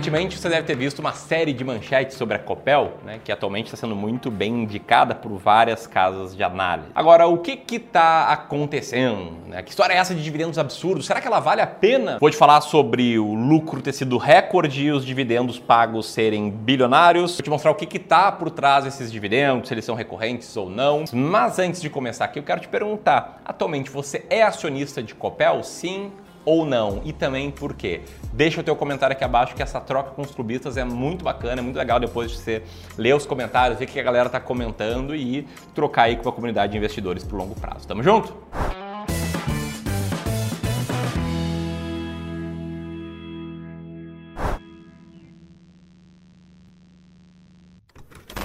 Recentemente você deve ter visto uma série de manchetes sobre a Copel, né, que atualmente está sendo muito bem indicada por várias casas de análise. Agora, o que está acontecendo? Né? Que história é essa de dividendos absurdos? Será que ela vale a pena? Vou te falar sobre o lucro ter sido recorde e os dividendos pagos serem bilionários. Vou te mostrar o que está por trás desses dividendos, se eles são recorrentes ou não. Mas antes de começar aqui, eu quero te perguntar: atualmente você é acionista de Copel? Sim ou não? E também por quê? Deixa o teu comentário aqui abaixo que essa troca com os clubistas é muito bacana, é muito legal depois de você ler os comentários, ver o que a galera tá comentando e trocar aí com a comunidade de investidores por longo prazo. Tamo junto?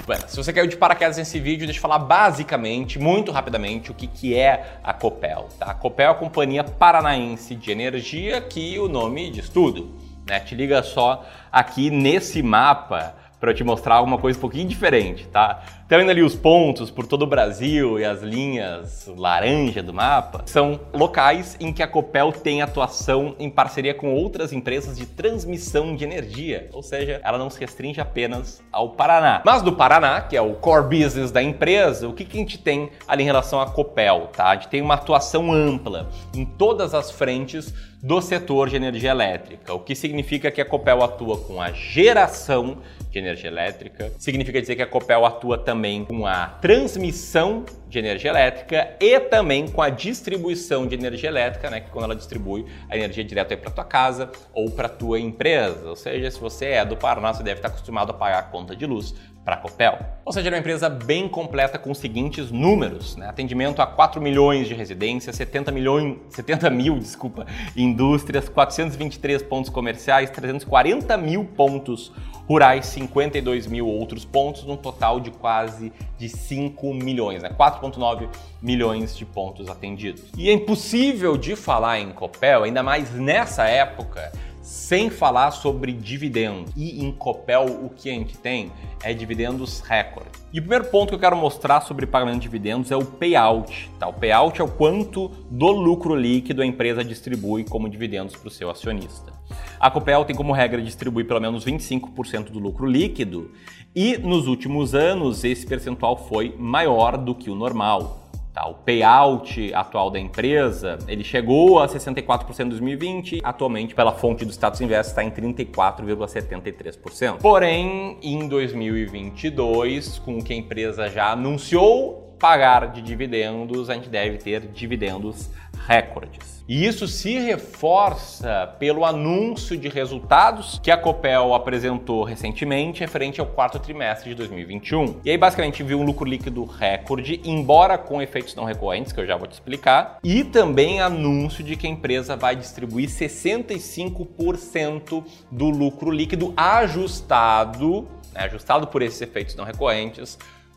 Bueno, se você caiu de paraquedas nesse vídeo, deixa eu falar basicamente, muito rapidamente, o que, que é a Copel. Tá? A Copel é a Companhia Paranaense de Energia, que o nome diz tudo. Né? Te liga só aqui nesse mapa para eu te mostrar alguma coisa um pouquinho diferente, tá? Vendo ali os pontos por todo o Brasil e as linhas laranja do mapa? São locais em que a Copel tem atuação em parceria com outras empresas de transmissão de energia, ou seja, ela não se restringe apenas ao Paraná. Mas do Paraná, que é o core business da empresa, o que, que a gente tem ali em relação à Copel, tá? A gente tem uma atuação ampla em todas as frentes do setor de energia elétrica, o que significa que a Copel atua com a geração de energia elétrica, significa dizer que a Copel atua também com a transmissão de energia elétrica e também com a distribuição de energia elétrica, né, que quando ela distribui a energia direto para tua casa ou para tua empresa. Ou seja, se você é do Paraná, você deve estar acostumado a pagar a conta de luz para a Copel. Ou seja, é uma empresa bem completa com os seguintes números: né? atendimento a 4 milhões de residências, 70 milhões, 70 mil, desculpa, indústrias, 423 pontos comerciais, 340 mil pontos rurais, 52 mil outros pontos, num total de quase de 5 milhões, né? 4,9 milhões de pontos atendidos. E é impossível de falar em Copel, ainda mais nessa época, sem falar sobre dividendos. E em Copel o que a gente tem é dividendos recorde. E o primeiro ponto que eu quero mostrar sobre pagamento de dividendos é o payout. Tá? O payout é o quanto do lucro líquido a empresa distribui como dividendos para o seu acionista. A Copel tem como regra distribuir pelo menos 25% do lucro líquido e nos últimos anos esse percentual foi maior do que o normal. Tá, o payout atual da empresa, ele chegou a 64% em 2020, atualmente pela fonte do Status Invest está em 34,73%. Porém, em 2022, com o que a empresa já anunciou pagar de dividendos, a gente deve ter dividendos recordes. E isso se reforça pelo anúncio de resultados que a Copel apresentou recentemente referente ao quarto trimestre de 2021. E aí basicamente viu um lucro líquido recorde, embora com efeitos não recorrentes, que eu já vou te explicar, e também anúncio de que a empresa vai distribuir 65% do lucro líquido ajustado, né, ajustado por esses efeitos não recorrentes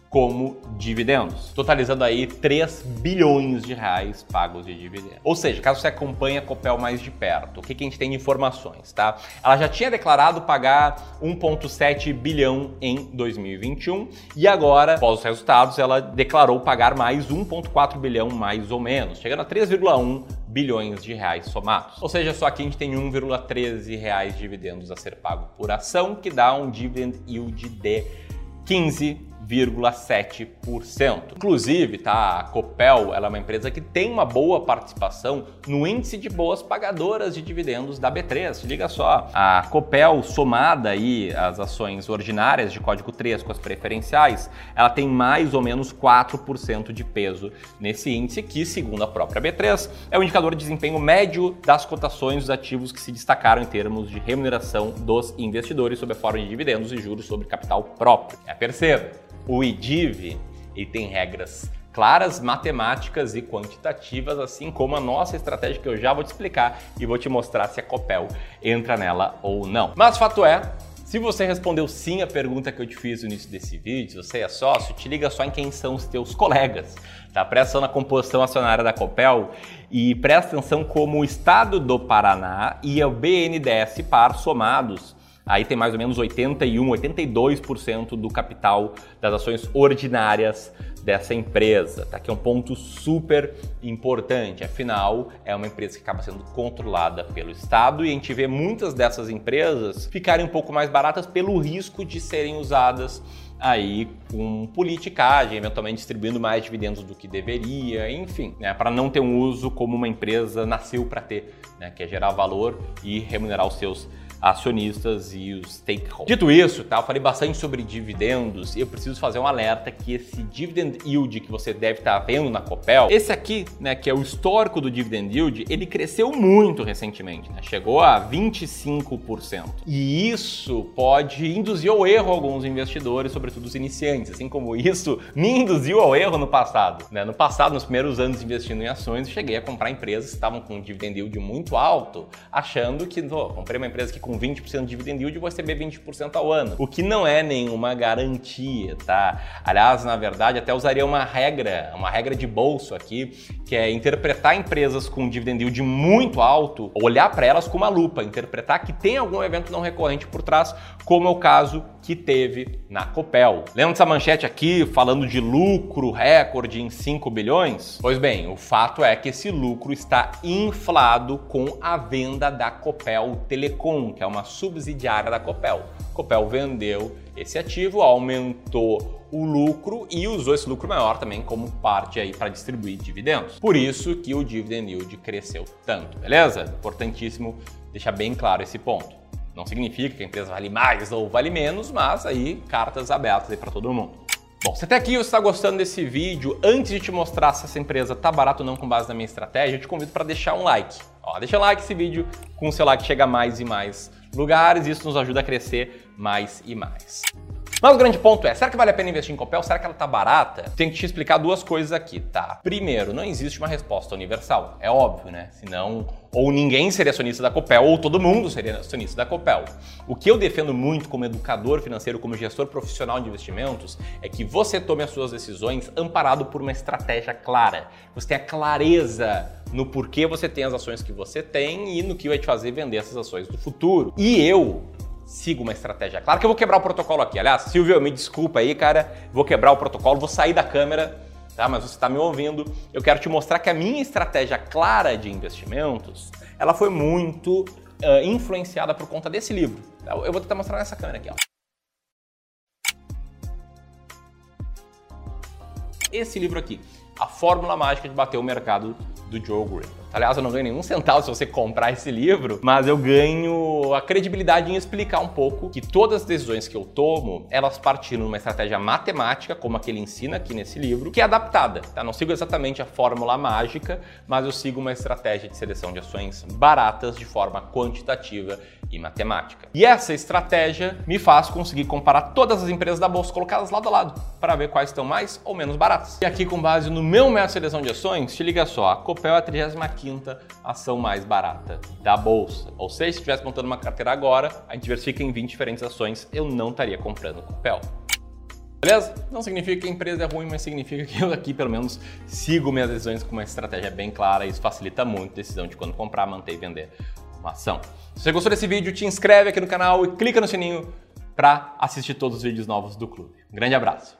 como dividendos, totalizando aí 3 bilhões de reais pagos de dividendos. Ou seja, caso você acompanhe a Copel mais de perto, o que, que a gente tem de informações, tá? Ela já tinha declarado pagar 1,7 bilhão em 2021 e agora, após os resultados, ela declarou pagar mais 1,4 bilhão mais ou menos, chegando a 3,1 bilhões de reais somados. Ou seja, só aqui a gente tem 1,13 reais de dividendos a ser pago por ação, que dá um dividend yield de 15 0,7%. Inclusive, tá, a Copel ela é uma empresa que tem uma boa participação no índice de boas pagadoras de dividendos da B3. Liga só, a Copel somada aí as ações ordinárias de código 3 com as preferenciais, ela tem mais ou menos 4% de peso nesse índice que, segundo a própria B3, é o indicador de desempenho médio das cotações dos ativos que se destacaram em termos de remuneração dos investidores sob a forma de dividendos e juros sobre capital próprio. É, perceba, o IDIV ele tem regras claras, matemáticas e quantitativas, assim como a nossa estratégia que eu já vou te explicar e vou te mostrar se a Copel entra nela ou não. Mas fato é, se você respondeu sim à pergunta que eu te fiz no início desse vídeo, você é sócio, te liga só em quem são os teus colegas, tá? Presta atenção na composição acionária da Copel e presta atenção como o Estado do Paraná e o BNDES Par somados aí tem mais ou menos 81, 82% do capital das ações ordinárias dessa empresa, tá? Que é um ponto super importante. Afinal, é uma empresa que acaba sendo controlada pelo Estado e a gente vê muitas dessas empresas ficarem um pouco mais baratas pelo risco de serem usadas aí com politicagem, eventualmente distribuindo mais dividendos do que deveria, enfim, né, para não ter um uso como uma empresa nasceu para ter, né, que é gerar valor e remunerar os seus acionistas e os stakeholders. Dito isso, tá, eu falei bastante sobre dividendos e eu preciso fazer um alerta que esse dividend yield que você deve estar vendo na Copel, esse aqui, né, que é o histórico do dividend yield, ele cresceu muito recentemente, né, chegou a 25%. E isso pode induzir ao erro alguns investidores, sobretudo os iniciantes, assim como isso me induziu ao erro no passado. Né? No passado, nos primeiros anos investindo em ações, eu cheguei a comprar empresas que estavam com um dividend yield muito alto, achando que, oh, comprei uma empresa que com 20% de dividend yield, vou receber 20% ao ano. O que não é nenhuma garantia, tá? Aliás, na verdade, até usaria uma regra, uma regra de bolso aqui, que é interpretar empresas com dividend yield muito alto, olhar para elas com uma lupa, interpretar que tem algum evento não recorrente por trás, como é o caso que teve na Copel. Lembra dessa manchete aqui falando de lucro recorde em 5 bilhões? Pois bem, o fato é que esse lucro está inflado com a venda da Copel Telecom, que é uma subsidiária da Copel. Copel vendeu esse ativo, aumentou o lucro e usou esse lucro maior também como parte aí para distribuir dividendos. Por isso que o dividend yield cresceu tanto, beleza? Importantíssimo deixar bem claro esse ponto. Não significa que a empresa vale mais ou vale menos, mas aí cartas abertas aí para todo mundo. Bom, se até aqui você está gostando desse vídeo, antes de te mostrar se essa empresa tá barata ou não com base na minha estratégia, eu te convido para deixar um like. Ó, deixa um like esse vídeo, com o seu like chega a mais e mais lugares, isso nos ajuda a crescer mais e mais. Mas o grande ponto é, será que vale a pena investir em Copel? Será que ela tá barata? Tenho que te explicar duas coisas aqui, tá? Primeiro, não existe uma resposta universal. É óbvio, né? Senão, ou ninguém seria acionista da Copel, ou todo mundo seria acionista da Copel. O que eu defendo muito como educador financeiro, como gestor profissional de investimentos, é que você tome as suas decisões amparado por uma estratégia clara. Você tenha clareza no porquê você tem as ações que você tem e no que vai te fazer vender essas ações no futuro. E eu siga uma estratégia. Claro que eu vou quebrar o protocolo aqui. Aliás, Silvio, me desculpa aí, cara. Vou quebrar o protocolo, vou sair da câmera, tá? Mas você está me ouvindo. Eu quero te mostrar que a minha estratégia clara de investimentos, ela foi muito uh, influenciada por conta desse livro. Tá? Eu vou tentar mostrar nessa câmera aqui, ó. Esse livro aqui, A Fórmula Mágica de Bater o Mercado do Joe Green. Aliás, eu não ganho nenhum centavo se você comprar esse livro, mas eu ganho a credibilidade em explicar um pouco que todas as decisões que eu tomo, elas partiram de uma estratégia matemática, como a que ele ensina aqui nesse livro, que é adaptada. Tá? Não sigo exatamente a fórmula mágica, mas eu sigo uma estratégia de seleção de ações baratas de forma quantitativa e matemática. E essa estratégia me faz conseguir comparar todas as empresas da bolsa colocadas lado a lado para ver quais estão mais ou menos baratas. E aqui, com base no meu método de seleção de ações, te liga só, a Copel é a 35 quinta ação mais barata da bolsa. Ou seja, se estivesse montando uma carteira agora, a gente diversifica em 20 diferentes ações, eu não estaria comprando Copel. Beleza? Não significa que a empresa é ruim, mas significa que eu aqui, pelo menos, sigo minhas decisões com uma estratégia bem clara e isso facilita muito a decisão de quando comprar, manter e vender uma ação. Se você gostou desse vídeo, te inscreve aqui no canal e clica no sininho para assistir todos os vídeos novos do clube. Um grande abraço!